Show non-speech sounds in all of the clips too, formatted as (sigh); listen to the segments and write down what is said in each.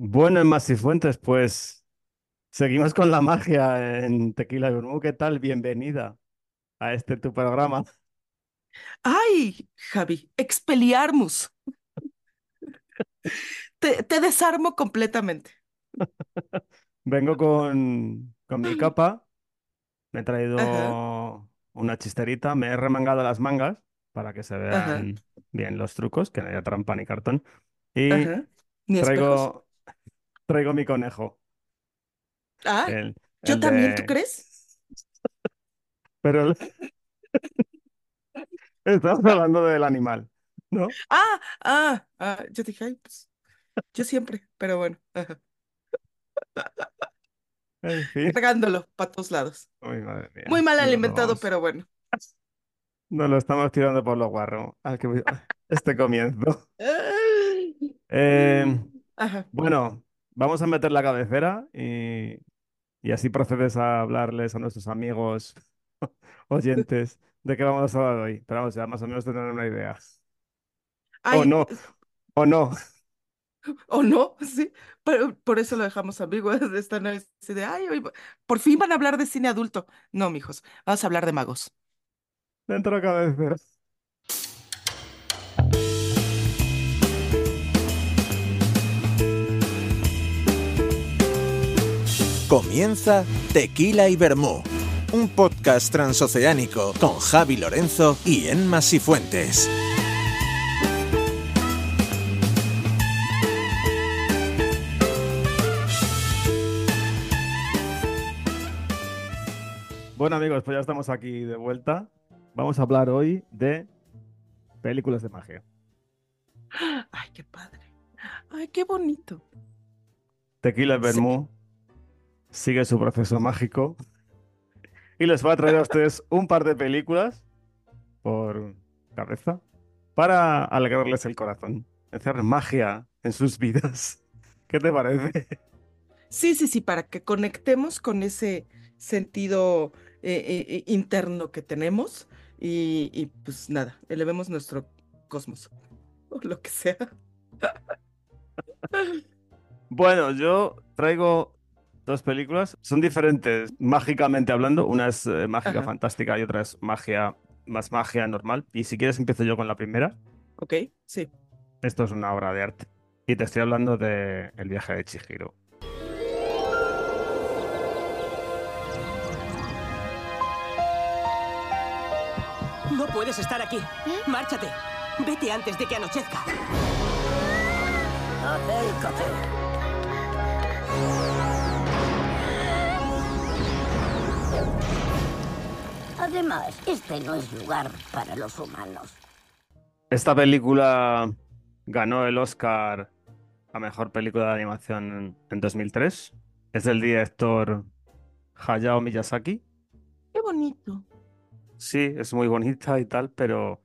Bueno, en Masifuentes, pues seguimos con la magia en Tequila y Vermú. ¿Qué tal? Bienvenida a este tu programa. Ay, Javi, Expelliarmus. Te, te desarmo completamente. Vengo con, con mi capa, me he Ajá, traído una chisterita, me he remangado las mangas para que se ajá, vean bien los trucos, que no haya trampa ni cartón. Y traigo, traigo mi conejo, Ah, el, yo el también, ¿tú crees? (laughs) Pero el- (laughs) estamos hablando del animal, ¿no? Ah, ah, ah, yo dije, ay, pues, yo siempre, pero bueno. En fin. Cargándolo para todos lados. Uy, madre Muy mal No alimentado, pero bueno. Nos lo estamos tirando por los guarros. al que- (laughs) este comienzo. Eh, Ajá. bueno, vamos a meter la cabecera y, y así procedes a hablarles a nuestros amigos (laughs) oyentes de qué vamos a hablar hoy. Pero vamos, ya más o menos tener una idea. O no, o no. (laughs) o no, sí, pero por eso lo dejamos ambiguo (laughs) de esta no es así de, ay, hoy por fin van a hablar de cine adulto. No, mijos, vamos a hablar de magos. Dentro de la cabecera. Comienza Tequila y Vermú, un podcast transoceánico con Javi Lorenzo y Enma Sifuentes. Bueno, amigos, pues ya estamos aquí de vuelta. Vamos a hablar hoy de películas de magia. (gasps) Ay, qué padre. Ay, qué bonito. Tequila y Sí. Sigue su proceso mágico y les va a traer a ustedes un par de películas por cabeza para alegrarles el corazón, hacer magia en sus vidas. ¿Qué te parece? Sí, sí, sí, para que conectemos con ese sentido eh, eh, eh, interno que tenemos y, y, pues nada, elevemos nuestro cosmos o lo que sea. Bueno, yo traigo dos películas, son diferentes mágicamente hablando, una es eh, mágica Ajá, fantástica y otra es magia más magia normal. Y si quieres empiezo yo con la primera. ok, sí. Esto es una obra de arte. Y te estoy hablando de El viaje de Chihiro. No puedes estar aquí. Márchate. Vete antes de que anochezca. Acércate. Además, este no es lugar para los humanos. Esta película ganó el Oscar a Mejor Película de Animación en, en 2003. Es del director Hayao Miyazaki. Qué bonito. Sí, es muy bonita y tal, pero,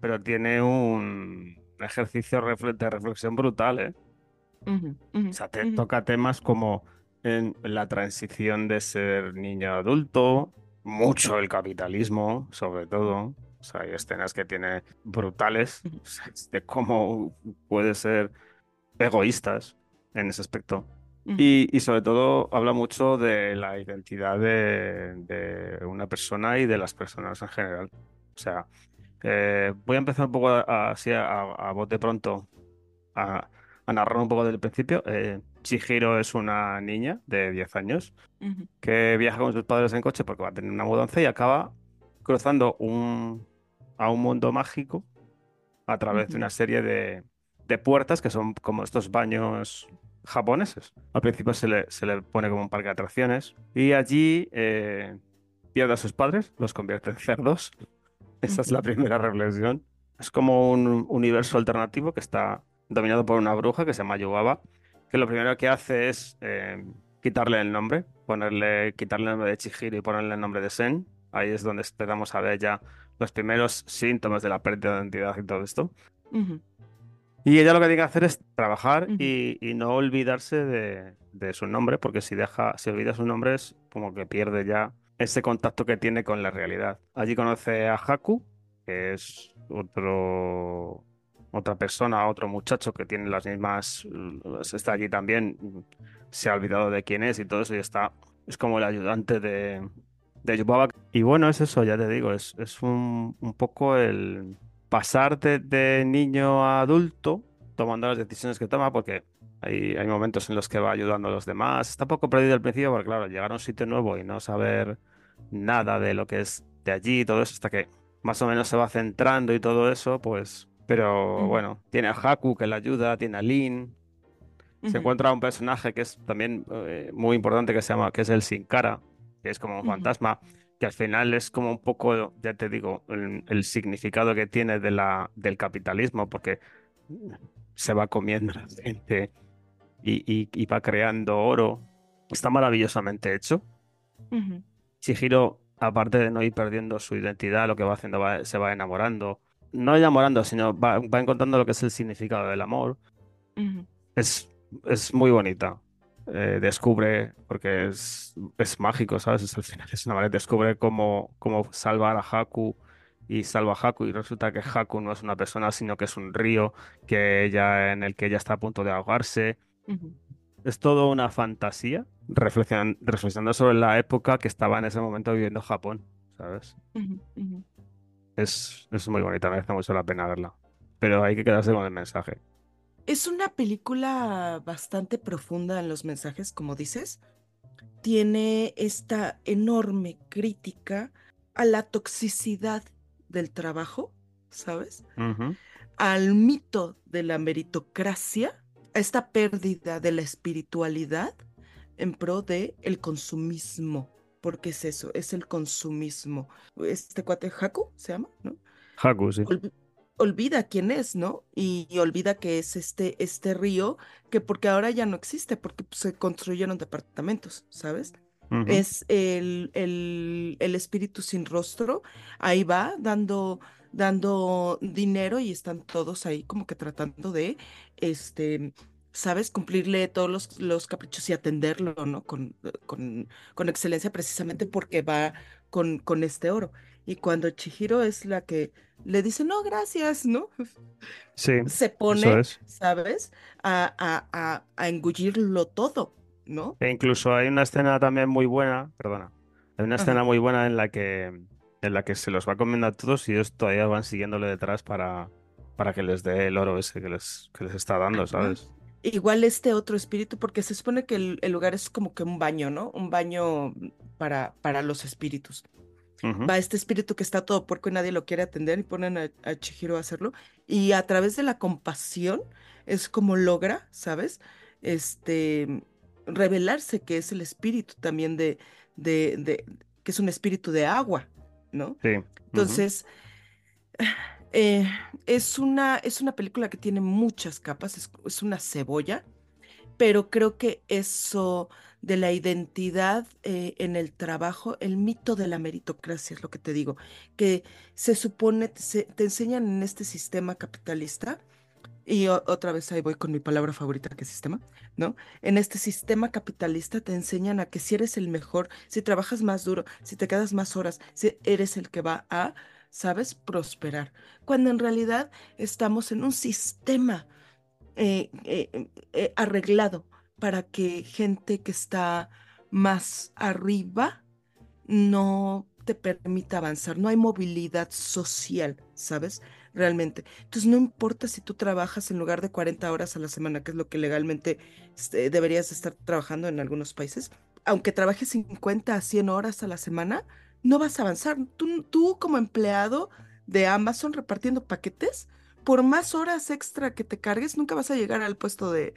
pero tiene un ejercicio de reflexión brutal, ¿eh? Ujú, O ujú, sea, te toca temas como en la transición de ser niño a adulto, mucho el capitalismo, sobre todo. O sea, hay escenas que tiene brutales de cómo puede ser egoístas en ese aspecto. Y, y sobre todo habla mucho de la identidad de, de una persona y de las personas en general. O sea, eh, voy a empezar un poco a- a- así a, a bote pronto a, a narrar un poco del principio. Eh, Chihiro es una niña de 10 años Ujú, que viaja con sus padres en coche porque va a tener una mudanza y acaba cruzando un, a un mundo mágico a través de una serie de, de puertas que son como estos baños japoneses. Al principio se le, se le pone como un parque de atracciones y allí eh, pierde a sus padres, los convierte en cerdos. (laughs) Esa es la primera reflexión. Es como un universo alternativo que está dominado por una bruja que se llama Yubaba, que lo primero que hace es eh, quitarle el nombre, ponerle, quitarle el nombre de Chihiro y ponerle el nombre de Sen. Ahí es donde empezamos a ver ya los primeros síntomas de la pérdida de identidad y todo esto. Y ella lo que tiene que hacer es trabajar y, y no olvidarse de, de su nombre, porque si deja, si olvida su nombre es como que pierde ya ese contacto que tiene con la realidad. Allí conoce a Haku, que es otro, otra persona, otro muchacho que tiene las mismas, mm, está allí también, se ha olvidado de quién es y todo eso y está, es como el ayudante de, de Yubaba. Y bueno, es eso, ya te digo, es, es un, un poco el pasar de, de niño a adulto tomando las decisiones que toma, porque hay, hay momentos en los que va ayudando a los demás. Está un poco perdido al principio, porque claro, llegar a un sitio nuevo y no saber nada de lo que es de allí y todo eso, hasta que más o menos se va centrando y todo eso, pues. Pero bueno, tiene a Haku que le ayuda, tiene a Lin. Se encuentra un personaje que es también eh, muy importante que se llama, que es el Sin Cara, que es como un fantasma, que al final es como un poco, ya te digo, el, el significado que tiene de la, del capitalismo, porque se va comiendo la gente y, y- y va creando oro. Está maravillosamente hecho. ujú, Chihiro, aparte de no ir perdiendo su identidad, lo que va haciendo va- se va enamorando. No enamorando, sino va, va encontrando lo que es el significado del amor. Es, es muy bonita. Eh, descubre, porque es, es mágico, ¿sabes? Es, al final (laughs) es una manera, descubre cómo, cómo salvar a Haku y salva a Haku y resulta que Haku no es una persona, sino que es un río que ella, en el que ella está a punto de ahogarse. Ujú. Es todo una fantasía, reflexion- reflexionando sobre la época que estaba en ese momento viviendo Japón, ¿sabes? Ujú. Es, es muy bonita, merece mucho la pena verla. Pero hay que quedarse con el mensaje. Es una película bastante profunda en los mensajes, como dices. Tiene esta enorme crítica a la toxicidad del trabajo, ¿sabes? Al mito de la meritocracia, a esta pérdida de la espiritualidad en pro de el consumismo. Porque es eso, es el consumismo. Este cuate Haku se llama, ¿no? Haku, sí. olvi- olvida quién es, ¿no? Y, y olvida que es este, este río, que porque ahora ya no existe, porque pues, se construyeron departamentos, ¿sabes? Es el, el, el espíritu sin rostro, ahí va dando, dando dinero y están todos ahí como que tratando de, este, ¿sabes? Cumplirle todos los, los caprichos y atenderlo, ¿no? Con, con, con excelencia precisamente porque va con, con este oro. Y cuando Chihiro es la que le dice, no, gracias, ¿no? Sí, Se pone, es. ¿sabes? A, a, a, a engullirlo todo, ¿no? E incluso hay una escena también muy buena, perdona, hay una escena muy buena en la que, en la que se los va comiendo a todos y ellos todavía van siguiéndole detrás para, para que les dé el oro ese que les, que les está dando, Ajá. Igual este otro espíritu, porque se supone que el, el lugar es como que un baño, ¿no? Un baño para, para los espíritus. Va este espíritu que está todo puerco y nadie lo quiere atender y ponen a, a Chihiro a hacerlo. Y a través de la compasión es como logra, ¿sabes? Este, revelarse que es el espíritu también de, de, de, que es un espíritu de agua, ¿no? Sí. Entonces, eh, es una, es una película que tiene muchas capas, es, es una cebolla, pero creo que eso de la identidad eh, en el trabajo, el mito de la meritocracia es lo que te digo, que se supone, se- te enseñan en este sistema capitalista, y otra vez ahí voy con mi palabra favorita, que es sistema, ¿no? En este sistema capitalista te enseñan a que si eres el mejor, si trabajas más duro, si te quedas más horas, si eres el que va a, ¿sabes?, prosperar. Cuando en realidad estamos en un sistema eh, eh, eh, arreglado para que gente que está más arriba no te permita avanzar. No hay movilidad social, ¿sabes? Realmente. Entonces, no importa si tú trabajas en lugar de 40 horas a la semana, que es lo que legalmente este, deberías estar trabajando en algunos países, aunque trabajes 50 a 100 horas a la semana, no vas a avanzar. Tú, tú como empleado de Amazon repartiendo paquetes, por más horas extra que te cargues, nunca vas a llegar al puesto de,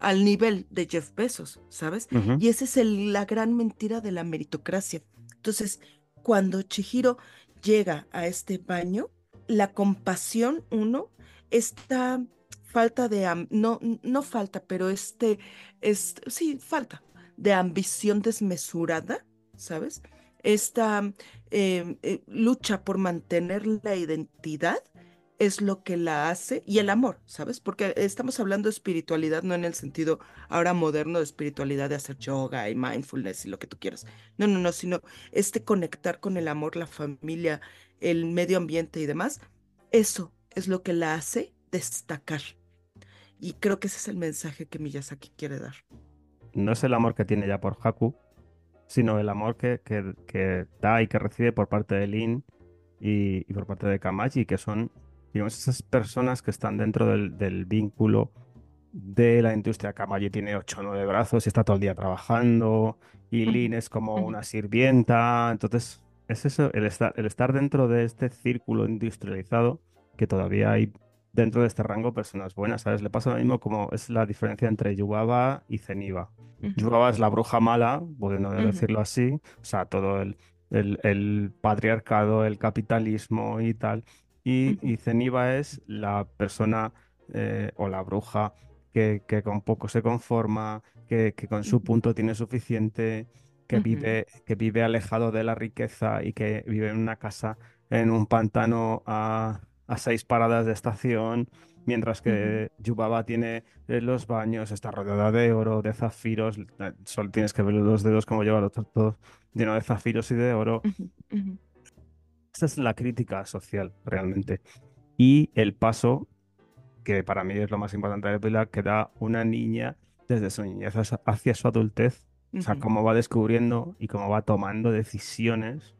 al nivel de Jeff Bezos, ¿sabes? Y esa es el- la gran mentira de la meritocracia. Entonces, cuando Chihiro llega a este baño, la compasión, uno, esta falta de, no, no falta, pero este, es, sí, falta de ambición desmesurada, ¿sabes? Esta eh, eh, lucha por mantener la identidad es lo que la hace, y el amor, ¿sabes? Porque estamos hablando de espiritualidad, no en el sentido ahora moderno de espiritualidad de hacer yoga y mindfulness y lo que tú quieras. No, no, no, sino este conectar con el amor, la familia, el medio ambiente y demás. Eso es lo que la hace destacar. Y creo que ese es el mensaje que Miyazaki quiere dar. No es el amor que tiene ya por Haku, sino el amor que, que, que da y que recibe por parte de Lin y, y por parte de Kamaji, que son, digamos, esas personas que están dentro del, del vínculo de la industria. Kamaji tiene 8 o 9 brazos y está todo el día trabajando, y Lin es como una sirvienta. Entonces, es eso, el estar, el estar dentro de este círculo industrializado, que todavía hay dentro de este rango personas buenas, ¿sabes? Le pasa lo mismo como es la diferencia entre Yubaba y Zeniba. Ujú, Yubaba es la bruja mala, podemos ujú, decirlo así, o sea, todo el, el, el patriarcado, el capitalismo y tal. Y, Zeniba es la persona eh, o la bruja que, que con poco se conforma, que, que con su punto tiene suficiente, que vive, que vive alejado de la riqueza y que vive en una casa en un pantano a, a seis paradas de estación, mientras que Yubaba tiene eh, los baños, está rodeada de oro, de zafiros, solo tienes que ver los dedos como lleva los todo lleno de zafiros y de oro. Esa es la crítica social, realmente. Y el paso, que para mí es lo más importante de la película, que da una niña desde su niñez hacia su adultez. O sea, cómo va descubriendo y cómo va tomando decisiones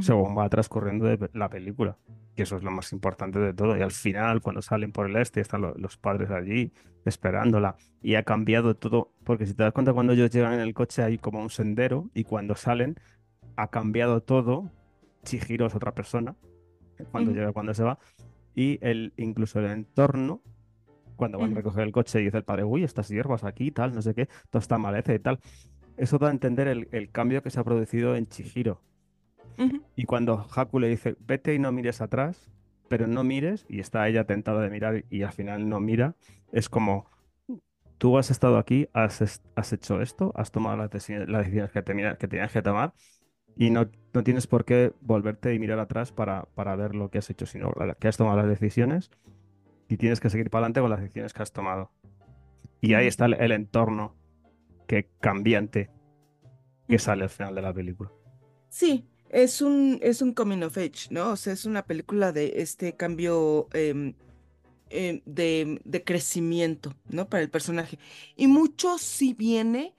según va transcurriendo de la película. Que eso es lo más importante de todo. Y al final, cuando salen por el este, están lo- los padres allí esperándola. Y ha cambiado todo. Porque si te das cuenta, cuando ellos llegan en el coche hay como un sendero. Y cuando salen, ha cambiado todo. Chihiro es otra persona. Cuando Ujú. llega, cuando se va. Y el, incluso el entorno. Cuando van a recoger el coche y dice el padre, uy, estas hierbas aquí, tal, no sé qué, toda esta maleza y tal. Eso da a entender el, el cambio que se ha producido en Chihiro. Y cuando Haku le dice, vete y no mires atrás, pero no mires, y está ella tentada de mirar y al final no mira, es como, tú has estado aquí, has, hecho esto, has tomado las las decisiones que, tenía- que tenías que tomar y no, no tienes por qué volverte y mirar atrás para, para ver lo que has hecho, sino que has tomado las decisiones y tienes que seguir para adelante con las decisiones que has tomado. Y ahí está el, el entorno que cambiante que sale al final de la película. Sí, es un, es un coming of age, ¿no? O sea, es una película de este cambio em, em, de, de crecimiento, ¿no? Para el personaje. Y mucho sí viene,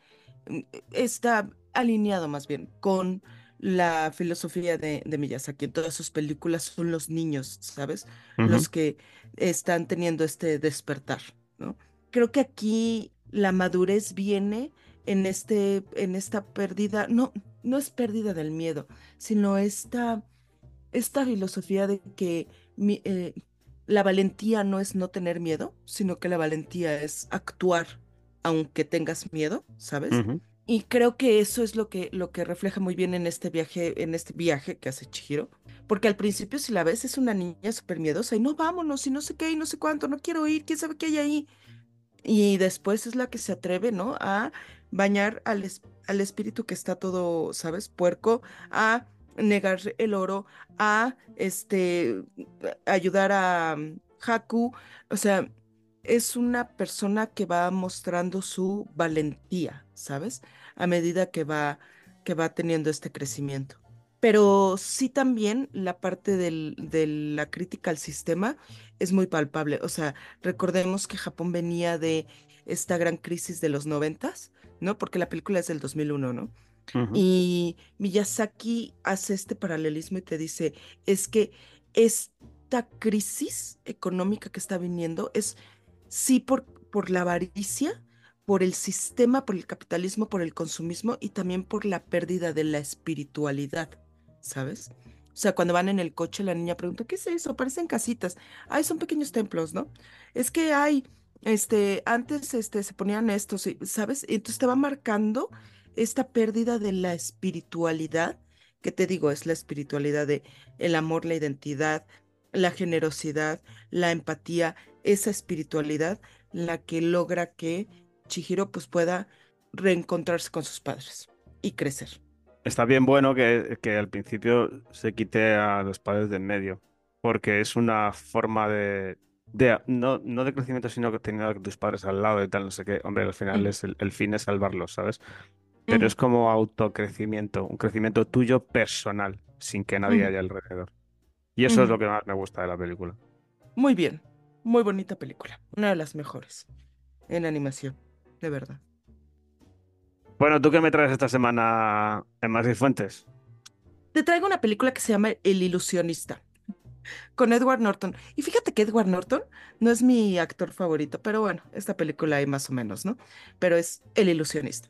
mm, está alineado más bien con la filosofía de, de Miyazaki. En todas sus películas son los niños, ¿sabes? Los que están teniendo este despertar, ¿no? Creo que aquí la madurez viene en este, en esta pérdida, no, no es pérdida del miedo, sino esta, esta filosofía de que mi- eh, la valentía no es no tener miedo, sino que la valentía es actuar aunque tengas miedo, ¿sabes? Y creo que eso es lo que, lo que refleja muy bien en este viaje, en este viaje que hace Chihiro. Porque al principio, si la ves, es una niña súper miedosa y no vámonos y no sé qué y no sé cuánto, no quiero ir, quién sabe qué hay ahí. Y después es la que se atreve, ¿no? A bañar al, es- al espíritu que está todo, ¿sabes? Puerco, a negar el oro, a este ayudar a mm, Haku. O sea, es una persona que va mostrando su valentía, ¿sabes? A medida que va, que va teniendo este crecimiento. Pero sí también la parte del- de la crítica al sistema es muy palpable. O sea, recordemos que Japón venía de esta gran crisis de los noventas, ¿no? Porque la película es del 2001, ¿no? Ujú. Y Miyazaki hace este paralelismo y te dice, es que esta crisis económica que está viniendo es sí por, por la avaricia, por el sistema, por el capitalismo, por el consumismo y también por la pérdida de la espiritualidad, ¿sabes? O sea, cuando van en el coche, la niña pregunta, ¿qué es eso? Parecen casitas. Ay, son pequeños templos, ¿no? Es que hay, este, antes, este, se ponían estos, ¿sabes? Entonces te va marcando esta pérdida de la espiritualidad, que te digo, es la espiritualidad de el amor, la identidad, la generosidad, la empatía, esa espiritualidad, la que logra que Chihiro pues pueda reencontrarse con sus padres y crecer. Está bien bueno que, que al principio se quite a los padres de en medio, porque es una forma de, de no, no de crecimiento, sino que a tus padres al lado y tal, no sé qué. Hombre, al final Ujú, es el, el fin es salvarlos, ¿sabes? Pero ujú, es como autocrecimiento, un crecimiento tuyo personal, sin que nadie ujú, haya alrededor. Y eso es lo que más me gusta de la película. Muy bien. muy bonita película. Una de las mejores en animación, de verdad. Bueno, ¿tú qué me traes esta semana en Más y Fuentes? Te traigo una película que se llama El ilusionista, con Edward Norton. Y fíjate que Edward Norton no es mi actor favorito, pero bueno, esta película hay más o menos, ¿no? Pero es El ilusionista.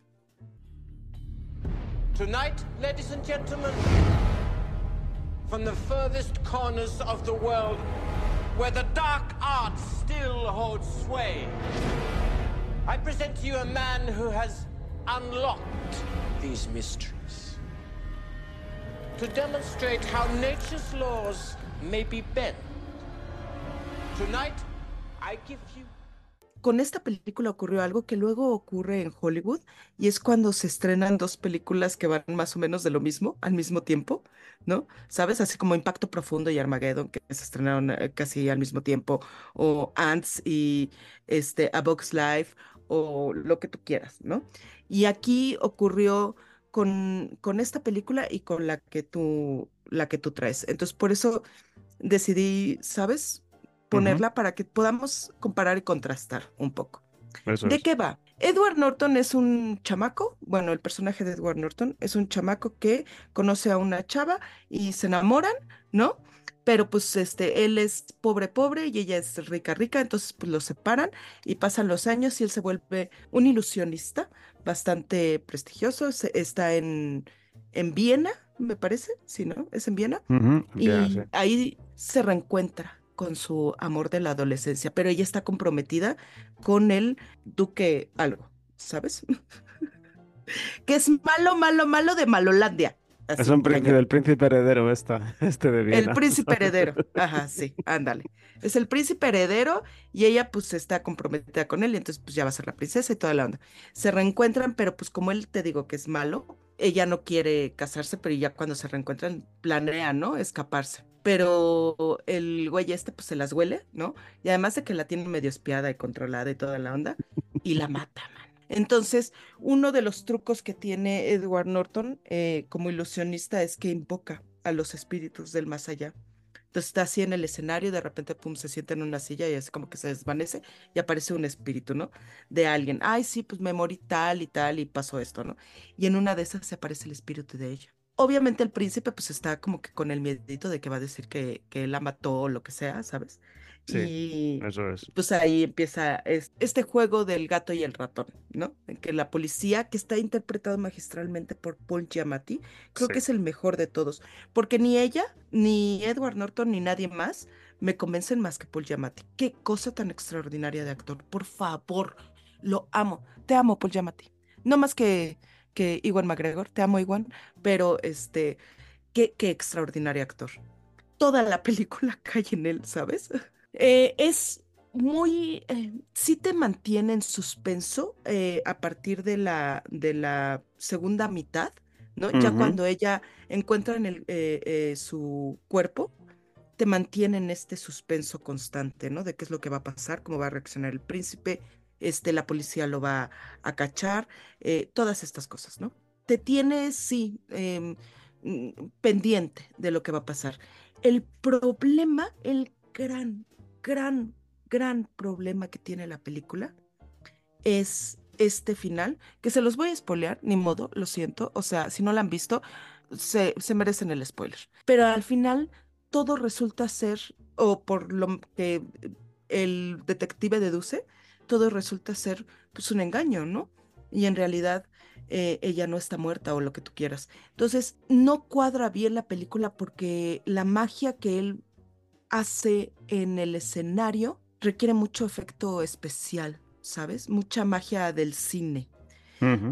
Tonight, ladies and gentlemen, from the furthest corners of the world, where the dark arts still hold sway, I present to you a man who has unlocked these mysteries. To demonstrate how nature's laws may be bent. Tonight, I give you Con esta película ocurrió algo que luego ocurre en Hollywood y es cuando se estrenan dos películas que van más o menos de lo mismo al mismo tiempo, ¿no? ¿Sabes? Así como Impacto Profundo y Armageddon que se estrenaron eh, casi al mismo tiempo, o Ants y este, A Box Life, o lo que tú quieras, ¿no? Y aquí ocurrió con, con esta película y con la que tú, la que tú traes. Entonces, por eso decidí, ¿sabes? Ponerla para que podamos comparar y contrastar un poco. Eso ¿De es. qué va? Edward Norton es un chamaco, bueno, el personaje de Edward Norton es un chamaco que conoce a una chava y se enamoran, ¿no? Pero pues este, él es pobre, pobre y ella es rica, rica, entonces pues los separan y pasan los años y él se vuelve un ilusionista bastante prestigioso, se- está en, en Viena, me parece, sí, ¿no? Es en Viena. Y sí. ahí se reencuentra con su amor de la adolescencia, pero ella está comprometida con el duque algo, ¿sabes? (laughs) Que es malo, malo, malo de Malolandia. Es un príncipe, el príncipe heredero esta, (laughs) este de El príncipe heredero. (laughs) Ajá, sí, ándale. Es el príncipe heredero y ella pues está comprometida con él y entonces pues ya va a ser la princesa y toda la onda. Se reencuentran, pero pues como él te digo que es malo, ella no quiere casarse, pero ya cuando se reencuentran planea, ¿no? Escaparse. Pero el güey este pues se las huele, ¿no? Y además de que la tiene medio espiada y controlada y toda la onda, y la mata, man. Entonces, uno de los trucos que tiene Edward Norton eh, como ilusionista es que invoca a los espíritus del más allá. Entonces está así en el escenario de repente, pum, se sienta en una silla y así como que se desvanece y aparece un espíritu, ¿no? De alguien. Ay, sí, pues me tal y tal y pasó esto, ¿no? Y en una de esas se aparece el espíritu de ella. Obviamente el príncipe pues está como que con el miedito de que va a decir que, que él la mató o lo que sea, ¿sabes? Sí, y Eso es. pues ahí empieza es- este juego del gato y el ratón, ¿no? En que la policía, que está interpretado magistralmente por Paul Giamatti, creo Sí. que es el mejor de todos, porque ni ella, ni Edward Norton, ni nadie más me convencen más que Paul Giamatti. Qué cosa tan extraordinaria de actor, por favor, lo amo, te amo Paul Giamatti. No más que, que Iwan McGregor, te amo Iwan, pero este, qué, qué extraordinario actor. Toda la (laughs) película cae en él, ¿sabes? Eh, es muy, eh, sí te mantiene en suspenso eh, a partir de la, de la segunda mitad, ¿no? Ya cuando ella encuentra en el, eh, su cuerpo, te mantiene en este suspenso constante, ¿no? De qué es lo que va a pasar, cómo va a reaccionar el príncipe, este, la policía lo va a cachar, eh, todas estas cosas, ¿no? Te tiene, sí, em, mm, pendiente de lo que va a pasar. El problema, el gran, gran, gran problema que tiene la película es este final, que se los voy a spoilear, ni modo, lo siento. O sea, si no la han visto, se, se merecen el spoiler. Pero al final todo resulta ser, o por lo que el detective deduce, todo resulta ser pues un engaño, ¿no? Y en realidad eh, ella no está muerta o lo que tú quieras. Entonces, no cuadra bien la película porque la magia que él hace en el escenario requiere mucho efecto especial, ¿sabes? Mucha magia del cine.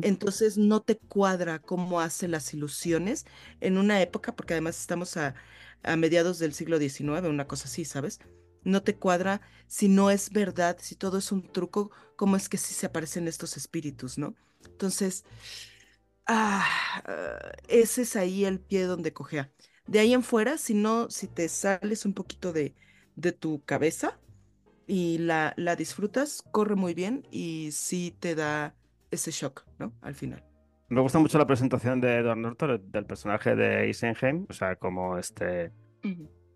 Entonces no te cuadra cómo hace las ilusiones en una época, porque además estamos a, a mediados del siglo XIX, una cosa así, ¿sabes? No te cuadra si no es verdad, si todo es un truco, cómo es que sí se aparecen estos espíritus, ¿no? Entonces, ah, ese es ahí el pie donde cojea. De ahí en fuera, si no, si te sales un poquito de, de tu cabeza y la, la disfrutas, corre muy bien y sí te da ese shock, ¿no? Al final. Me gusta mucho la presentación de Edward Norton, del personaje de Eisenheim, o sea, como este,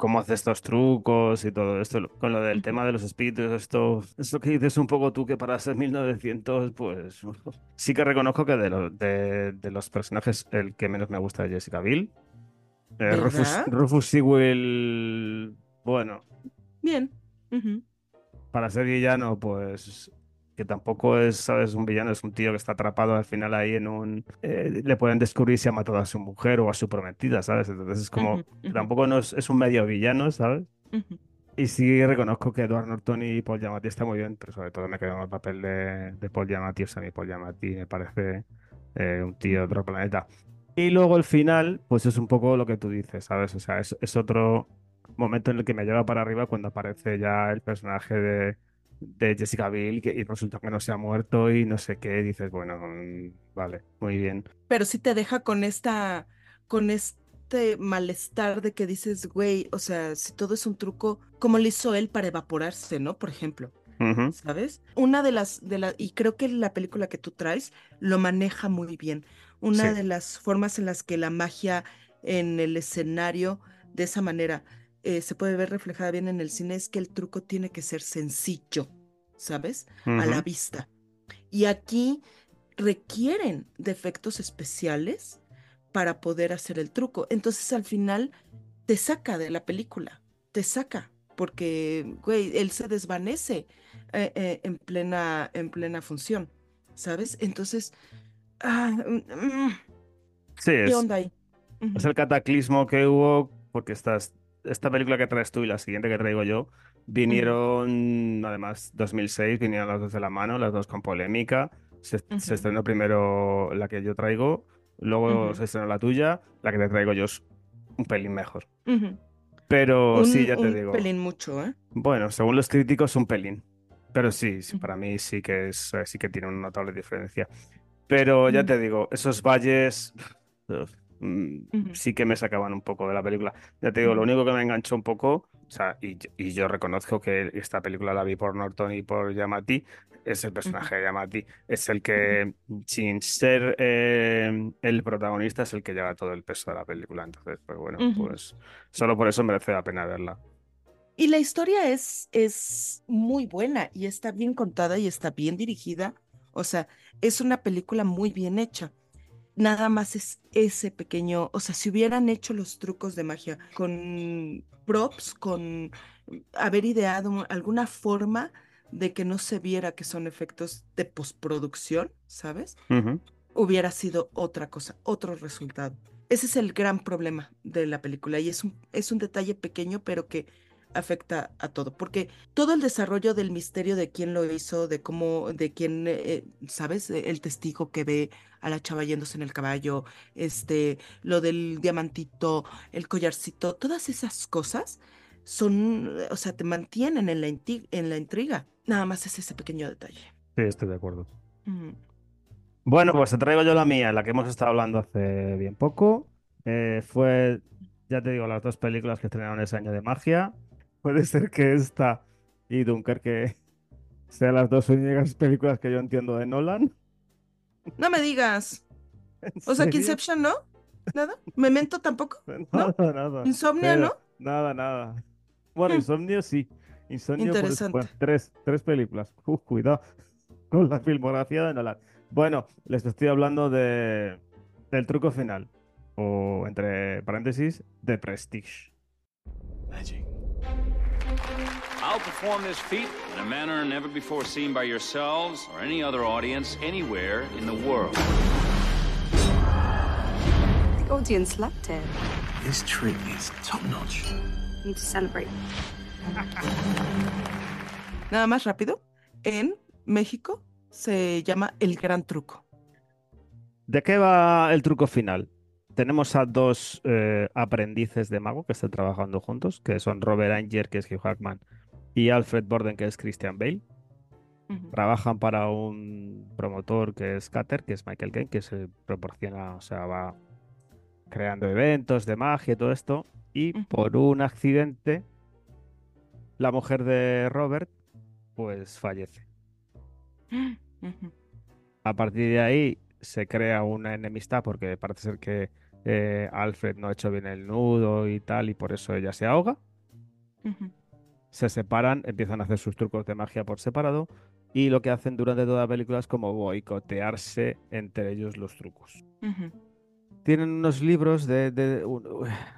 cómo hace estos trucos y todo esto. Con lo del tema de los espíritus, esto, esto que dices un poco tú que para ser 1900, pues (laughs) sí que reconozco que de, lo- de, de los personajes el que menos me gusta es Jessica Biel. Eh, Rufus. Rufus Sewell, bueno, Bien. Para ser villano, pues que tampoco es, ¿sabes? Un villano, es un tío que está atrapado al final ahí en un... eh, le pueden descubrir si ha matado a su mujer o a su prometida, ¿sabes? Entonces es como... Ujú, ujú. Tampoco no es, es un medio villano, ¿sabes? Ujú. Y sí reconozco que Edward Norton y Paul Giamatti está muy bien, pero sobre todo me quedo con el papel de, de Paul Giamatti. O sea, a mí Paul Giamatti me parece eh, un tío de otro planeta. Y luego el final, pues es un poco lo que tú dices, ¿sabes? O sea, es, es otro momento en el que me lleva para arriba cuando aparece ya el personaje de, de Jessica Biel que, y resulta que no se ha muerto y no sé qué. dices, bueno, mm, vale, muy bien. Pero sí te deja con esta, con este malestar de que dices, güey, o sea, si todo es un truco, ¿cómo le hizo él para evaporarse, no? Por ejemplo, ¿sabes? Una de las, de la, y creo que la película que tú traes lo maneja muy bien. Una Sí. de las formas en las que la magia en el escenario, de esa manera, eh, se puede ver reflejada bien en el cine, es que el truco tiene que ser sencillo, ¿sabes? A la vista. Y aquí requieren de efectos especiales para poder hacer el truco. Entonces al final te saca de la película, te saca, porque, güey, él se desvanece eh, eh, en plena, en plena función, ¿sabes? Entonces, ah, mm, mm, Sí, ¿qué es, onda ahí? Es el cataclismo que hubo porque estas, esta película que traes tú y la siguiente que traigo yo vinieron, además, 2006, vinieron las dos de la mano, las dos con polémica. Se, estrenó primero la que yo traigo, luego Ujú. se estrenó la tuya, la que te traigo yo es un pelín mejor. Pero sí, Un, ya te un digo, pelín mucho, ¿eh? bueno, según los críticos, un pelín. Pero sí, sí, para mí sí que es, sí que tiene una notable diferencia. Pero ya te digo, esos valles sí que me sacaban un poco de la película. Ya te digo, lo único que me enganchó un poco, o sea, y, yo- y yo reconozco que esta película la vi por Norton y por Giamatti, es el personaje de Giamatti. Es el que, sin ser eh, el protagonista, es el que lleva todo el peso de la película. Entonces, pues bueno, pues solo por eso merece la pena verla. Y la historia es, es muy buena y está bien contada y está bien dirigida. O sea, es una película muy bien hecha. Nada más es ese pequeño, o sea, si hubieran hecho los trucos de magia con props, con haber ideado alguna forma de que no se viera que son efectos de postproducción, ¿sabes? Hubiera sido otra cosa, otro resultado. Ese es el gran problema de la película y es un, es un detalle pequeño pero que afecta a todo, porque todo el desarrollo del misterio de quién lo hizo, de cómo, de quién, eh, ¿sabes? El testigo que ve a la chava yéndose en el caballo, este, lo del diamantito, el collarcito, todas esas cosas son, o sea, te mantienen en la, en la intriga. Nada más es ese pequeño detalle. Sí, estoy de acuerdo. Bueno, pues te traigo yo la mía, la que hemos estado hablando hace bien poco. Eh, fue, ya te digo, las dos películas que estrenaron ese año de magia. Puede ser que esta y Dunkerque sean las dos únicas películas que yo entiendo de Nolan. No me digas. (laughs) ¿En O sea, que? Inception no, nada. Memento tampoco. (laughs) Nada, nada. Insomnia, Pero- ¿no? Nada, nada. Bueno, Hmm. Insomnio sí. Insomnio, Interesante. bueno, tres, tres películas. Uf, cuidado (laughs) con la filmografía de Nolan. Bueno, les estoy hablando de del truco final. O entre paréntesis, de Prestige. Magic. I'll perform this feat in a manner never before seen by yourselves or any other audience anywhere in the world. The audience loved it. This trick is top notch. Need to celebrate. Nada más rápido. En México se llama El Gran Truco. ¿De qué va el truco final? Tenemos a dos eh, aprendices de mago que están trabajando juntos, que son Robert Anger, que es Hugh Jackman, y Alfred Borden, que es Christian Bale. Trabajan para un promotor que es Cater, que es Michael Caine, que se proporciona, o sea, va creando eventos de magia y todo esto. Y por un accidente, la mujer de Robert, pues fallece. (gasps) A partir de ahí se crea una enemistad porque parece ser que eh, Alfred no ha hecho bien el nudo y tal, y por eso ella se ahoga. Se separan, empiezan a hacer sus trucos de magia por separado y lo que hacen durante toda la película es como boicotearse entre ellos los trucos. Tienen unos libros de... de- un-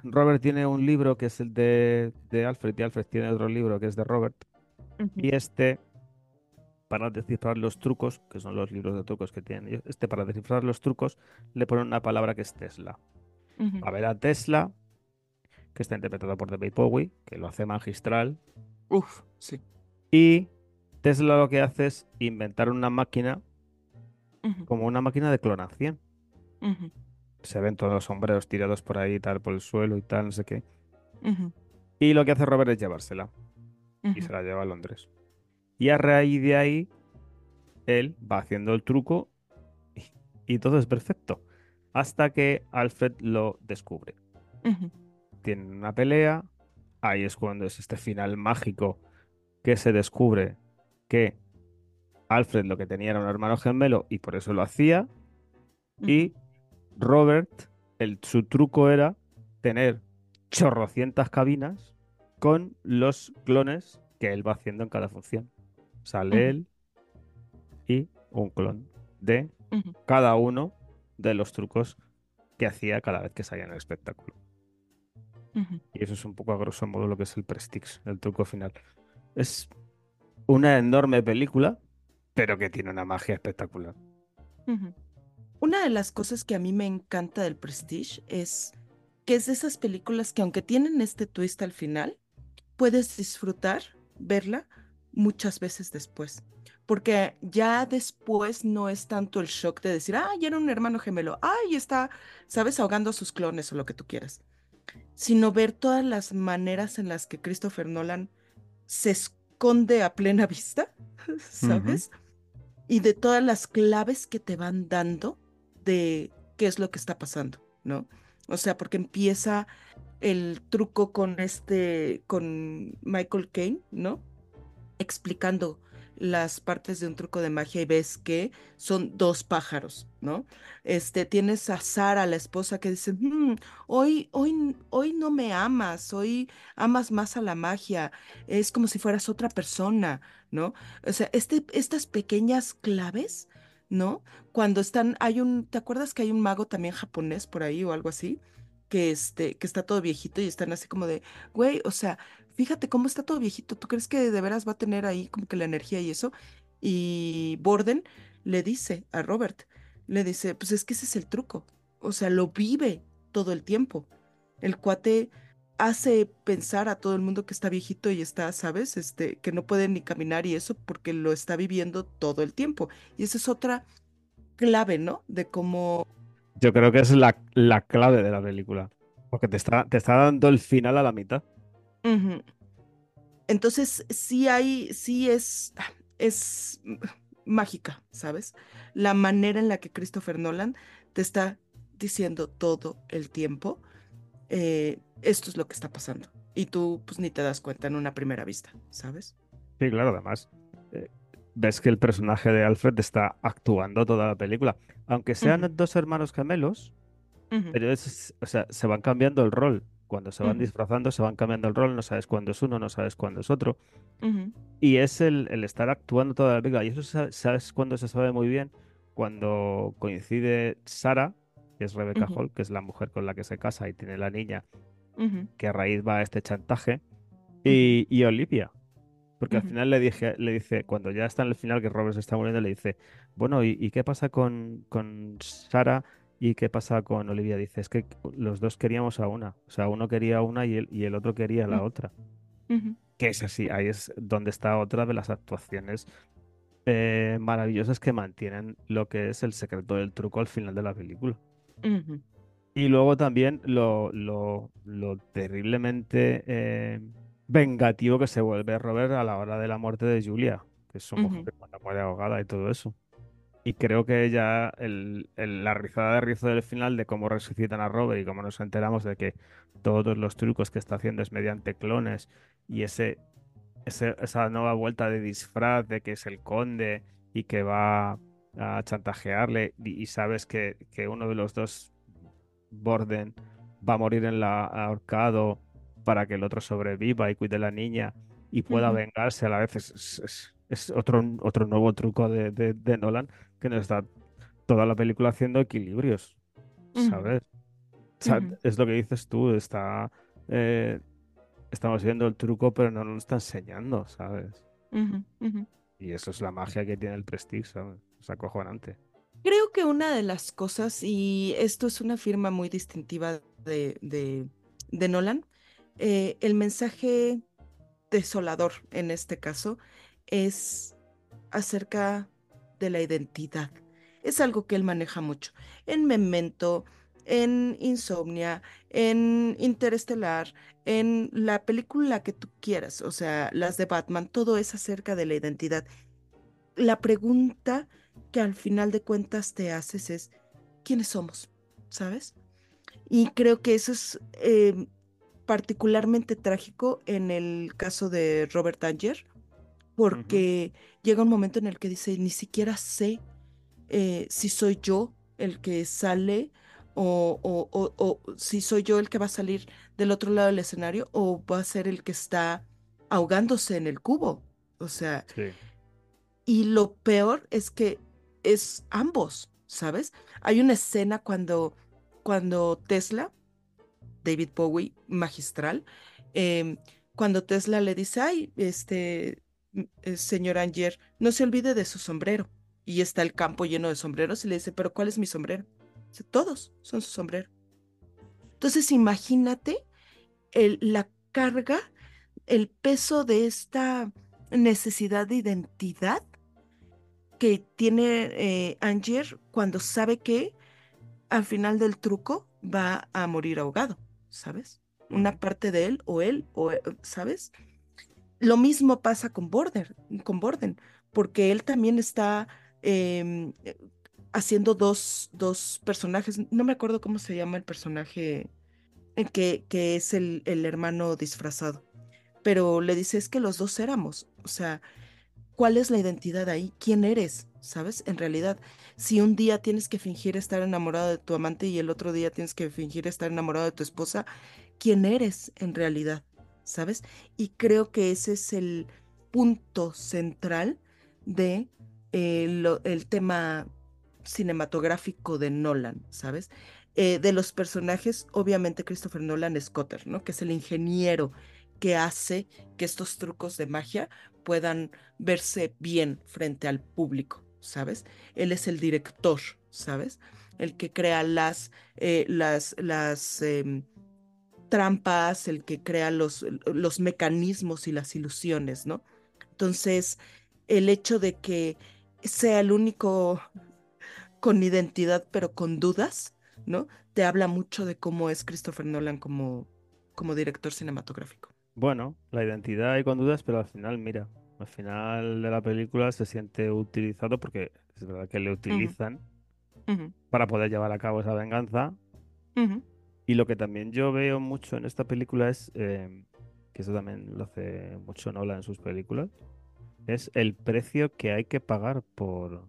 Robert tiene un libro que es el de, de Alfred y Alfred tiene otro libro que es de Robert. Y este, para descifrar los trucos, que son los libros de trucos que tienen ellos, este para descifrar los trucos le ponen una palabra que es Tesla. A ver a Tesla, que está interpretado por David Bowie, que lo hace magistral. Uf, sí. Y Tesla lo que hace es inventar una máquina como una máquina de clonación. Se ven todos los sombreros tirados por ahí, tal, por el suelo y tal, no sé qué. Y lo que hace Robert es llevársela. y se la lleva a Londres. Y a raíz de ahí, él va haciendo el truco y, y todo es perfecto. Hasta que Alfred lo descubre. Tienen una pelea. Ahí es cuando es este final mágico que se descubre que Alfred lo que tenía era un hermano gemelo y por eso lo hacía. Y Robert, el, su truco era tener chorrocientas cabinas con los clones que él va haciendo en cada función. Sale él y un clon de cada uno de los trucos que hacía cada vez que salía en el espectáculo. Y eso es un poco a grosso modo lo que es el Prestige, el truco final. Es una enorme película, pero que tiene una magia espectacular. Una de las cosas que a mí me encanta del Prestige es que es de esas películas que aunque tienen este twist al final, puedes disfrutar verla muchas veces después. Porque ya después no es tanto el shock de decir, ay, era un hermano gemelo, ay, está, sabes, ahogando a sus clones o lo que tú quieras. Sino ver todas las maneras en las que Christopher Nolan se esconde a plena vista, (laughs) ¿sabes? Y de todas las claves que te van dando de qué es lo que está pasando, ¿no? O sea, porque empieza el truco con este, con Michael Caine, ¿no? Explicando las partes de un truco de magia y ves que son dos pájaros, ¿no? Este, tienes a Sara, la esposa, que dice, "Mm, hoy, hoy, hoy no me amas, hoy amas más a la magia, es como si fueras otra persona, ¿no? O sea, este, estas pequeñas claves, ¿no? Cuando están, hay un, ¿te acuerdas que hay un mago también japonés por ahí o algo así? Que este, que está todo viejito y están así como de, güey, o sea, fíjate cómo está todo viejito, ¿tú crees que de veras va a tener ahí como que la energía y eso? Y Borden le dice a Robert, le dice, pues es que ese es el truco, o sea, lo vive todo el tiempo. El cuate hace pensar a todo el mundo que está viejito y está, ¿sabes? Este, que no puede ni caminar y eso porque lo está viviendo todo el tiempo. Y esa es otra clave, ¿no? De cómo... Yo creo que es la, la clave de la película. Porque te está, te está dando el final a la mitad. Entonces, sí hay, sí es, es mágica, ¿sabes? La manera en la que Christopher Nolan te está diciendo todo el tiempo, eh, esto es lo que está pasando. Y tú, pues, ni te das cuenta en una primera vista, ¿sabes? Sí, claro, además. eh, ves que el personaje de Alfred está actuando toda la película. Aunque sean dos hermanos gemelos, pero es- o sea, se van cambiando el rol. Cuando se van Ujú. disfrazando, se van cambiando el rol. No sabes cuándo es uno, no sabes cuándo es otro. ujú, Y es el, el estar actuando toda la película. Y eso sa- sabes cuando se sabe muy bien. Cuando coincide Sara, que es Rebecca Ujú. Hall, que es la mujer con la que se casa y tiene la niña, que a raíz va a este chantaje, y, y Olivia. Porque al final le dije, le dice, cuando ya está en el final, que Robert se está muriendo, le dice, bueno, ¿y, y qué pasa con, con Sara y qué pasa con Olivia? Dice, es que los dos queríamos a una. O sea, uno quería una y el, y el otro quería la otra. Que es así, ahí es donde está otra de las actuaciones eh, maravillosas que mantienen lo que es el secreto del truco al final de la película. Y luego también lo, lo, lo terriblemente eh, vengativo que se vuelve Robert a la hora de la muerte de Julia, que es su Ujú. mujer cuando muere ahogada y todo eso. Y creo que ya el, el- la rizada de rizo del final de cómo resucitan a Robert y cómo nos enteramos de que todos los trucos que está haciendo es mediante clones y ese, ese- esa nueva vuelta de disfraz de que es el conde y que va a chantajearle y, y sabes que, que uno de los dos Borden va a morir en la ahorcado para que el otro sobreviva y cuide a la niña y pueda vengarse a la vez. Es, es- es- es otro, otro nuevo truco de, de- de Nolan que nos está toda la película haciendo equilibrios. ¿sabes? O sea, es lo que dices tú, está, eh, estamos viendo el truco, pero no nos lo está enseñando, ¿sabes? Y eso es la magia que tiene el Prestige, ¿sabes? Es acojonante. Creo que una de las cosas, y esto es una firma muy distintiva de, de, de Nolan, eh, el mensaje desolador en este caso es acerca de la identidad. Es algo que él maneja mucho. En Memento, en Insomnia, en Interestelar, en la película que tú quieras, o sea, las de Batman, todo es acerca de la identidad. La pregunta que al final de cuentas te haces es, ¿quiénes somos? ¿Sabes? Y creo que eso es eh, particularmente trágico en el caso de Robert Danger, porque llega un momento en el que dice, ni siquiera sé eh, si soy yo el que sale o, o- o- o si soy yo el que va a salir del otro lado del escenario o va a ser el que está ahogándose en el cubo. O sea, Sí. y lo peor es que es ambos, ¿sabes? Hay una escena cuando, cuando Tesla, David Bowie, magistral, em, cuando Tesla le dice, ay, este, eh, señor Anger, no se olvide de su sombrero. Y está el campo lleno de sombreros y le dice, pero ¿cuál es mi sombrero? Dice, todos son su sombrero. Entonces imagínate el- la carga, el peso de esta necesidad de identidad que tiene eh, Angier cuando sabe que al final del truco va a morir ahogado, ¿sabes? Una parte de él o él, o, eh, ¿sabes? Lo mismo pasa con Border, con Borden, porque él también está em, eh, haciendo dos, dos personajes. No me acuerdo cómo se llama el personaje eh, que, que es el, el hermano disfrazado. Pero le dice, es que los dos éramos. O sea, ¿cuál es la identidad ahí? ¿Quién eres? ¿Sabes? En realidad, si un día tienes que fingir estar enamorado de tu amante y el otro día tienes que fingir estar enamorado de tu esposa, ¿quién eres en realidad? ¿Sabes? Y creo que ese es el punto central de eh, el tema cinematográfico de Nolan, ¿sabes? Eh, de los personajes, obviamente Christopher Nolan es Cotter, ¿no? Que es el ingeniero que hace que estos trucos de magia puedan verse bien frente al público, ¿sabes? Él es el director, ¿sabes? El que crea las, eh, las, las em, trampas, el que crea los, los mecanismos y las ilusiones, ¿no? Entonces, el hecho de que sea el único con identidad pero con dudas, ¿no? Te habla mucho de cómo es Christopher Nolan como, como director cinematográfico. Bueno, la identidad y con dudas, pero al final, mira, al final de la película se siente utilizado porque es verdad que le utilizan para poder llevar a cabo esa venganza. ujú, Y lo que también yo veo mucho en esta película es, eh, que eso también lo hace mucho Nolan en sus películas, es el precio que hay que pagar por,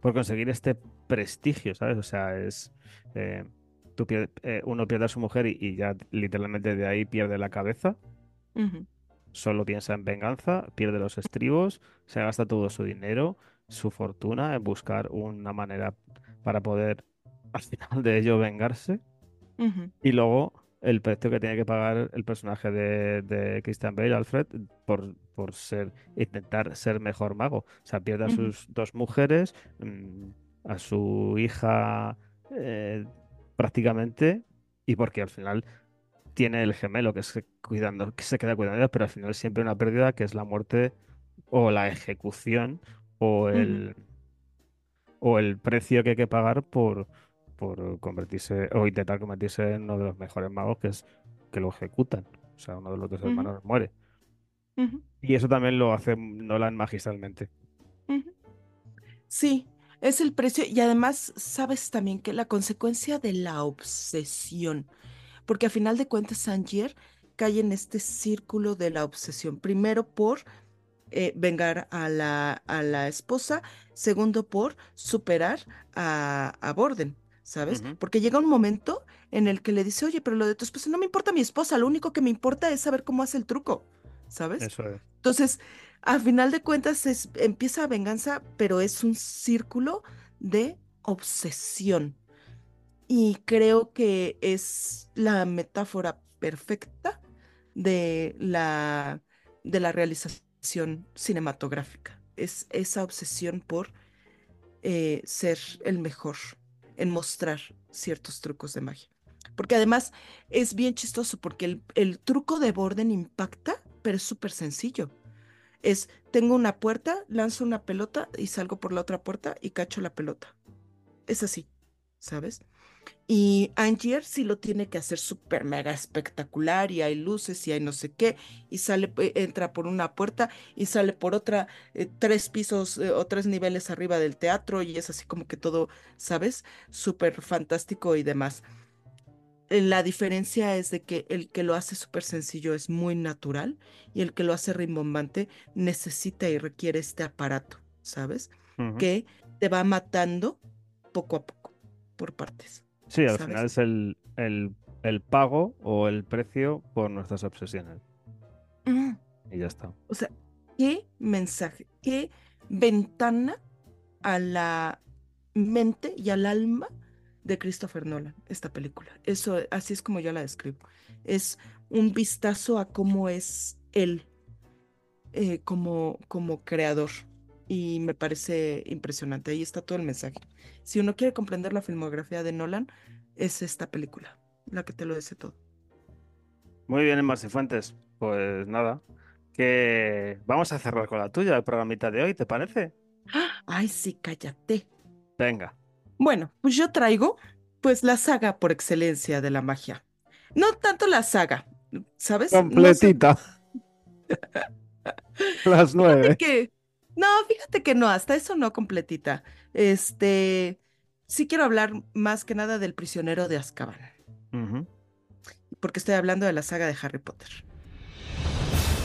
por conseguir este prestigio, ¿sabes? O sea, es... eh, tú eh, uno pierde a su mujer y, y ya literalmente de ahí pierde la cabeza. solo piensa en venganza, pierde los estribos, se gasta todo su dinero, su fortuna en buscar una manera para poder al final de ello vengarse. Y luego el precio que tiene que pagar el personaje de, de Christian Bale, Alfred, por, por ser, intentar ser mejor mago. O sea, pierde a sus dos mujeres, mm, a su hija eh, prácticamente, y porque al final tiene el gemelo que se, cuidando, que se queda cuidando, pero al final siempre una pérdida que es la muerte o la ejecución o el, o el precio que hay que pagar por, por convertirse o intentar convertirse en uno de los mejores magos, que es que lo ejecutan. O sea, uno de los dos hermanos muere. Y eso también lo hace Nolan magistralmente. Sí, es el precio y además sabes también que la consecuencia de la obsesión, porque a final de cuentas Angier cae en este círculo de la obsesión, primero por eh, vengar a la, a la esposa, segundo por superar a, a Borden, ¿sabes? Porque llega un momento en el que le dice, oye, pero lo de tu esposa no me importa mi esposa, lo único que me importa es saber cómo hace el truco, ¿sabes? Eso es. Entonces, al final de cuentas, es, empieza venganza, pero es un círculo de obsesión. Y creo que es la metáfora perfecta de la, de la realización cinematográfica. Es esa obsesión por eh, ser el mejor en mostrar ciertos trucos de magia. Porque además es bien chistoso porque el, el truco de Borden impacta, pero es súper sencillo. Es, tengo una puerta, lanzo una pelota y salgo por la otra puerta y cacho la pelota. Es así, ¿sabes? Y Angier sí lo tiene que hacer súper mega espectacular y hay luces y hay no sé qué y sale, eh, entra por una puerta y sale por otra, eh, tres pisos eh, o tres niveles arriba del teatro y es así como que todo, ¿sabes? Súper fantástico y demás. Eh, La diferencia es de que el que lo hace súper sencillo es muy natural y el que lo hace rimbombante necesita y requiere este aparato, ¿sabes? Que te va matando poco a poco, por partes. Sí, al ¿sabes? final es el, el, el pago o el precio por nuestras obsesiones. Mm, Y ya está. O sea, qué mensaje, qué ventana a la mente y al alma de Christopher Nolan, esta película. Eso, así es como yo la describo. Es un vistazo a cómo es él eh, como, como creador. Y me parece impresionante. Ahí está todo el mensaje. Si uno quiere comprender la filmografía de Nolan, es esta película la que te lo dice todo. Muy bien, Emma Fuentes. Pues nada, que vamos a cerrar con la tuya, el programita de hoy, ¿te parece? Ay, sí, cállate. Venga. Bueno, pues yo traigo pues la saga por excelencia de la magia. No tanto la saga, ¿sabes? No sé- Completita. (laughs) Las nueve. fíjate que no, fíjate que no, hasta eso no completita. Este, sí quiero hablar más que nada del prisionero de Azkaban, porque estoy hablando de la saga de Harry Potter.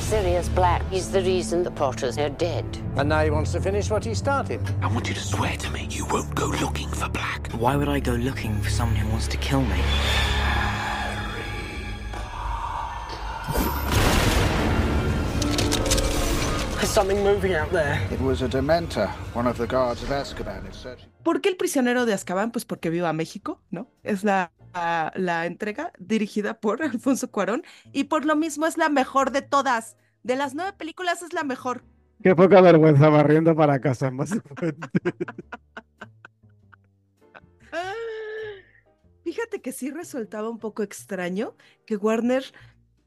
Sirius Black, he's the reason the Potters are dead. And now he wants to finish what he started. I want you to swear to me you won't go looking for Black. Why would I go looking for someone who wants to kill me? ¿Por qué el prisionero de Azkaban? Pues porque viva México, ¿no? Es la, la, la entrega dirigida por (laughs) Alfonso Cuarón y por lo mismo es la mejor de todas. De las nueve películas es la mejor. Qué poca vergüenza barriendo para casa. Ah, (laughs) Fíjate que sí resultaba un poco extraño que Warner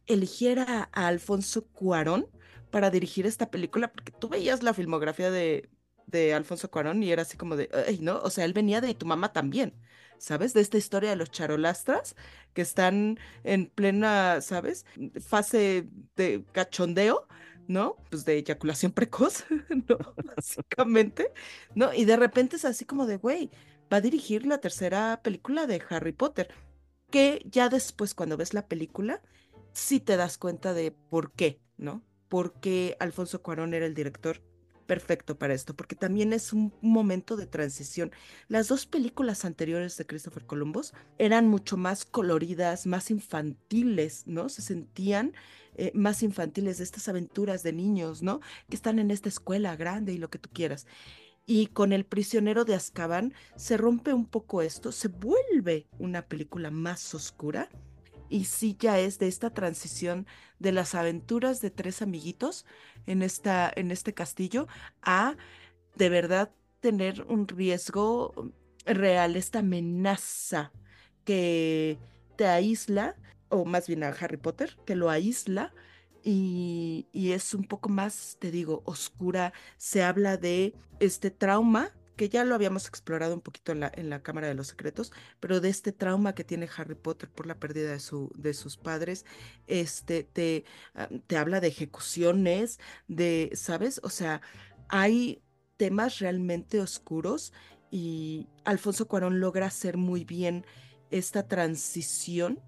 eligiera a Alfonso Cuarón para dirigir esta película, porque tú veías la filmografía de, de Alfonso Cuarón y era así como de, ¿no? O sea, él venía de Tu mamá también, ¿sabes? De esta historia de los charolastras que están en plena, ¿sabes? Fase de cachondeo. ¿no? Pues de eyaculación precoz, (laughs) ¿no? Básicamente, ¿no? Y de repente es así como de, güey, va a dirigir la tercera película de Harry Potter, que ya después cuando ves la película, sí te das cuenta de por qué, ¿no? Por qué Alfonso Cuarón era el director perfecto para esto, porque también es un momento de transición. Las dos películas anteriores de Christopher Columbus eran mucho más coloridas, más infantiles, ¿no? Se sentían eh, más infantiles de estas aventuras de niños, ¿no? Que están en esta escuela grande y lo que tú quieras. Y con El prisionero de Azkaban se rompe un poco esto, se vuelve una película más oscura y sí ya es de esta transición de las aventuras de tres amiguitos en, esta, en este castillo a de verdad tener un riesgo real, esta amenaza que te aísla, o más bien a Harry Potter, que lo aísla y, y es un poco más, te digo, oscura. Se habla de este trauma que ya lo habíamos explorado un poquito en la, Cámara de los Secretos, pero de este trauma que tiene Harry Potter por la pérdida de, su, de sus padres, este, te, ah, te habla de ejecuciones, de, ¿sabes? O sea, hay temas realmente oscuros y Alfonso Cuarón logra hacer muy bien esta transición,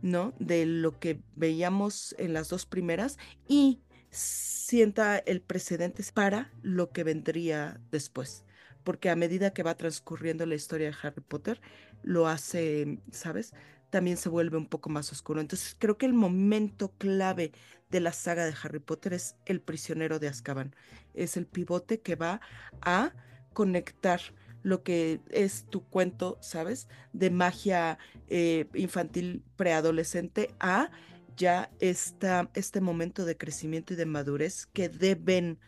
¿no? De lo que veíamos en las dos primeras y sienta el precedente para lo que vendría después porque a medida que va transcurriendo la historia de Harry Potter, lo hace, ¿sabes? También se vuelve un poco más oscuro. Entonces creo que el momento clave de la saga de Harry Potter es El prisionero de Azkaban. Es el pivote que va a conectar lo que es tu cuento, ¿sabes? De magia eh, infantil preadolescente a ya esta, este momento de crecimiento y de madurez que deben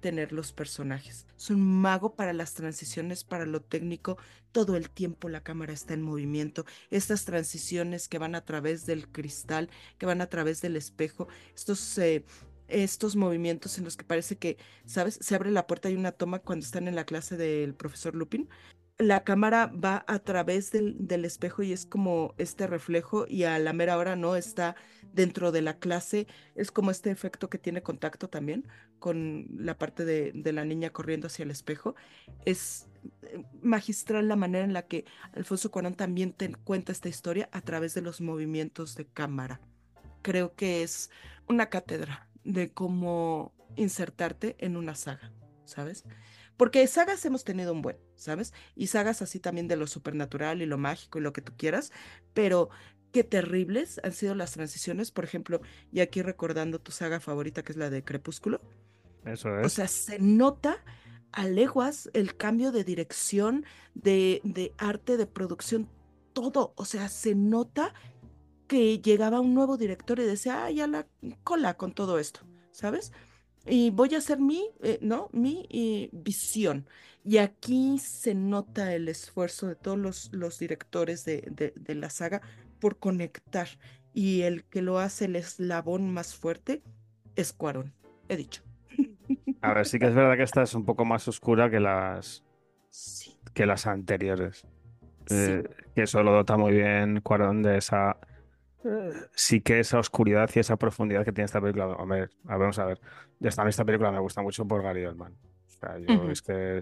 tener los personajes. Es un mago para las transiciones, para lo técnico. Todo el tiempo la cámara está en movimiento. Estas transiciones que van a través del cristal, que van a través del espejo, estos, eh, estos movimientos en los que parece que, ¿sabes? Se abre la puerta y una toma cuando están en la clase del profesor Lupin la cámara va a través del, del, espejo y es como este reflejo y a la mera hora no está dentro de la clase. Es como este efecto que tiene contacto también con la parte de, la niña corriendo hacia el espejo. Es eh, magistral la manera en la que Alfonso Cuarón también te cuenta esta historia a través de los movimientos de cámara. Creo que es una cátedra de cómo insertarte en una saga, ¿sabes? Porque sagas hemos tenido un buen, ¿sabes? Y sagas así también de lo supernatural y lo mágico y lo que tú quieras, pero qué terribles han sido las transiciones, por ejemplo, y aquí recordando tu saga favorita que es la de Crepúsculo. Eso es. O sea, se nota a leguas el cambio de dirección, de, de arte, de producción, todo. O sea, se nota que llegaba un nuevo director y decía, ah, ya la cola con todo esto, ¿sabes? y voy a hacer mi, eh, ¿no? Mi eh, visión. Y aquí se nota el esfuerzo de todos los, los directores de, de, la saga por conectar. Y el que lo hace el eslabón más fuerte es Cuarón, he dicho. (laughs) A ver, sí que es verdad que esta es un poco más oscura que las, que las anteriores. Eh, que eso lo dota muy bien Cuarón de esa sí que esa oscuridad y esa profundidad que tiene esta película. Hombre, vamos a ver. Esta, esta película me gusta mucho por Gary Oldman. O sea, yo es que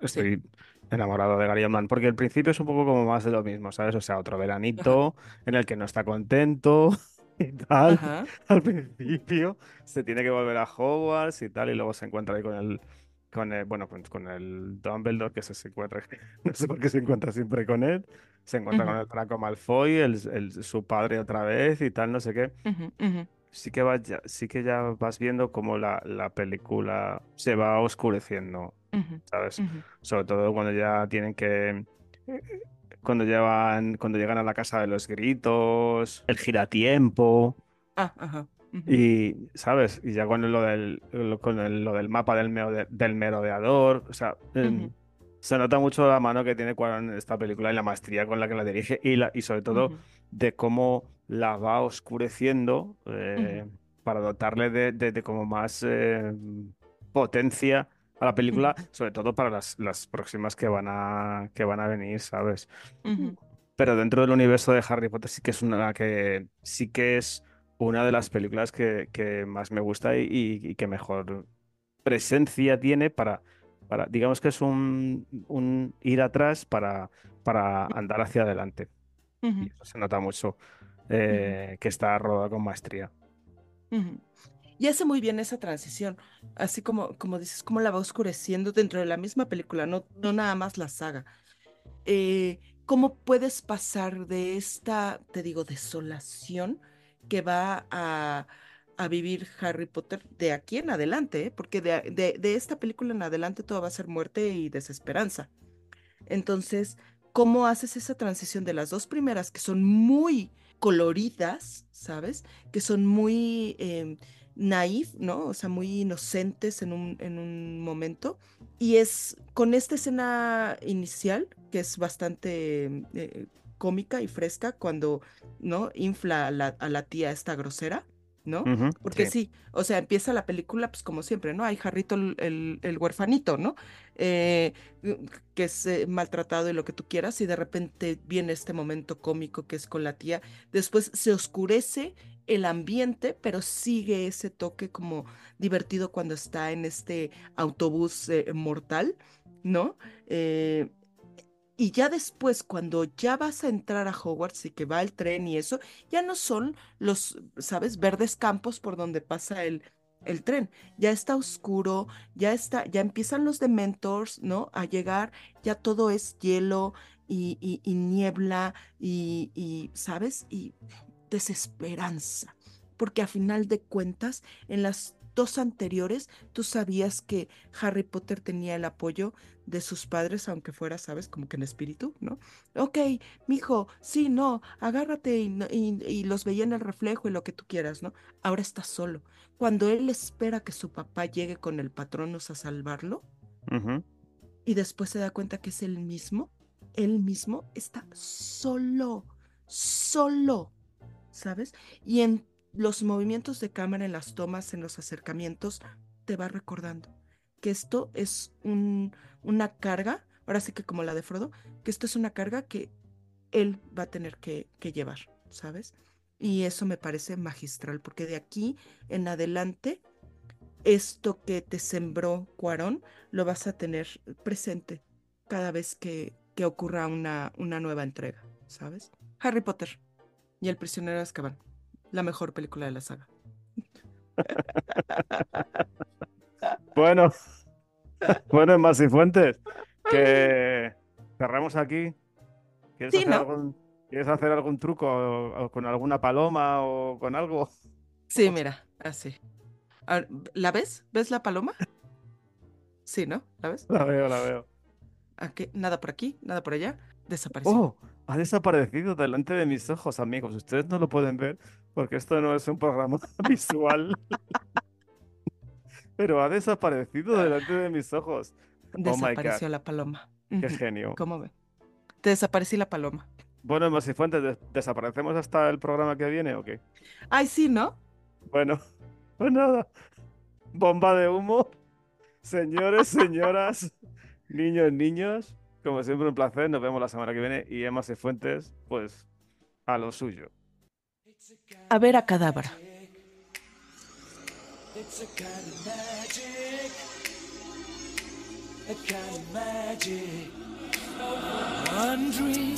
estoy enamorado de Gary Oldman porque el principio es un poco como más de lo mismo, ¿sabes? O sea, otro veranito en el que no está contento (laughs) y tal. Al principio se tiene que volver a Hogwarts y tal, y luego se encuentra ahí con el, con el, bueno, con, el Dumbledore que se encuentra, (laughs) no sé por qué se encuentra siempre con él. Se encuentra con el Draco Malfoy, el, su padre otra vez y tal, no sé qué. Sí que, vas ya, sí que ya vas viendo cómo la, la película se va oscureciendo, ¿sabes? Sobre todo cuando ya tienen que... Cuando, llevan, cuando llegan a la casa de los gritos, el giratiempo. Ah, ajá. Y, ¿sabes? Y ya con lo del, con lo del mapa del, del merodeador, o sea, se nota mucho la mano que tiene Cuarón en esta película y la maestría con la que la dirige y, la, y sobre todo de cómo la va oscureciendo eh, para dotarle de, como más eh, potencia a la película, sobre todo para las, las, próximas que van a, que van a venir, ¿sabes? Pero dentro del universo de Harry Potter sí que es una que sí que es una de las películas que, que más me gusta y, y que mejor presencia tiene para digamos que es un, ir atrás para, para andar hacia adelante. Y eso se nota mucho eh, que está rodado con maestría. Y hace muy bien esa transición, así como, como dices, cómo la va oscureciendo dentro de la misma película, no, no nada más la saga. Eh, ¿Cómo puedes pasar de esta, te digo, desolación que va a, a vivir Harry Potter de aquí en adelante, ¿eh? porque de, esta película en adelante todo va a ser muerte y desesperanza. Entonces, ¿cómo haces esa transición de las dos primeras que son muy coloridas, ¿sabes? Que son muy eh, naif, ¿no? O sea, muy inocentes en un, en un momento. Y es con esta escena inicial, que es bastante eh, cómica y fresca, cuando, ¿no? Infla a la, a la tía esta grosera ¿no? Porque sí. o sea, empieza la película, pues como siempre, ¿no? Hay Jarrito el, el, huerfanito, ¿no? Eh, que es eh, maltratado y lo que tú quieras, y de repente viene este momento cómico que es con la tía. Después se oscurece el ambiente, pero sigue ese toque como divertido cuando está en este autobús eh, mortal, ¿no? Y ya después, cuando ya vas a entrar a Hogwarts y que va el tren y eso, ya no son los, ¿sabes?, verdes campos por donde pasa el, el tren. Ya está oscuro, ya está, ya empiezan los dementors, ¿no? A llegar, ya todo es hielo y, y- niebla y, y, ¿sabes? Y desesperanza. Porque a final de cuentas, en las dos anteriores, tú sabías que Harry Potter tenía el apoyo de sus padres, aunque fuera, ¿sabes? Como que en espíritu, ¿no? Ok, mijo, sí, no, agárrate y, y- y los veía en el reflejo y lo que tú quieras, ¿no? Ahora está solo. Cuando él espera que su papá llegue con el patronus a salvarlo y después se da cuenta que es él mismo, él mismo está solo, solo, ¿sabes? Y en los movimientos de cámara, en las tomas, en los acercamientos, te va recordando que esto es un, una carga, ahora sí que como la de Frodo, que esto es una carga que él va a tener que, que llevar, ¿sabes? Y eso me parece magistral, porque de aquí en adelante, esto que te sembró Cuarón, lo vas a tener presente cada vez que, que ocurra una, una nueva entrega, ¿sabes? Harry Potter y El prisionero de Azkaban, la mejor película de la saga. Bueno, (laughs) bueno, más y fuentes, que cerramos aquí. ¿Quieres Sí, hacer ¿no? algún, ¿quieres hacer algún truco o- o con alguna paloma o con algo? Sí, mira, así. Ver, ¿La ves? ¿Ves la paloma? Sí, ¿no? ¿La ves? La veo, la veo. Aquí, nada por aquí, nada por allá. Desapareció. Oh, ha desaparecido delante de mis ojos, amigos. Ustedes no lo pueden ver porque esto no es un programa (laughs) visual. Pero ha desaparecido delante de mis ojos. Oh Desapareció la paloma. qué genio. ¿Cómo ve? Te desaparecí la paloma. Bueno, Más y Fuentes, ¿des- ¿desaparecemos hasta el programa que viene o qué? Ay, sí, ¿no? Bueno, (laughs) pues nada. Bomba de humo. Señores, señoras, (laughs) niños, niños. Como siempre, un placer. Nos vemos la semana que viene. Y Emma Fuentes, pues, a lo suyo. A ver a Cadabra. It's a kind of magic. A kind of magic. One dream,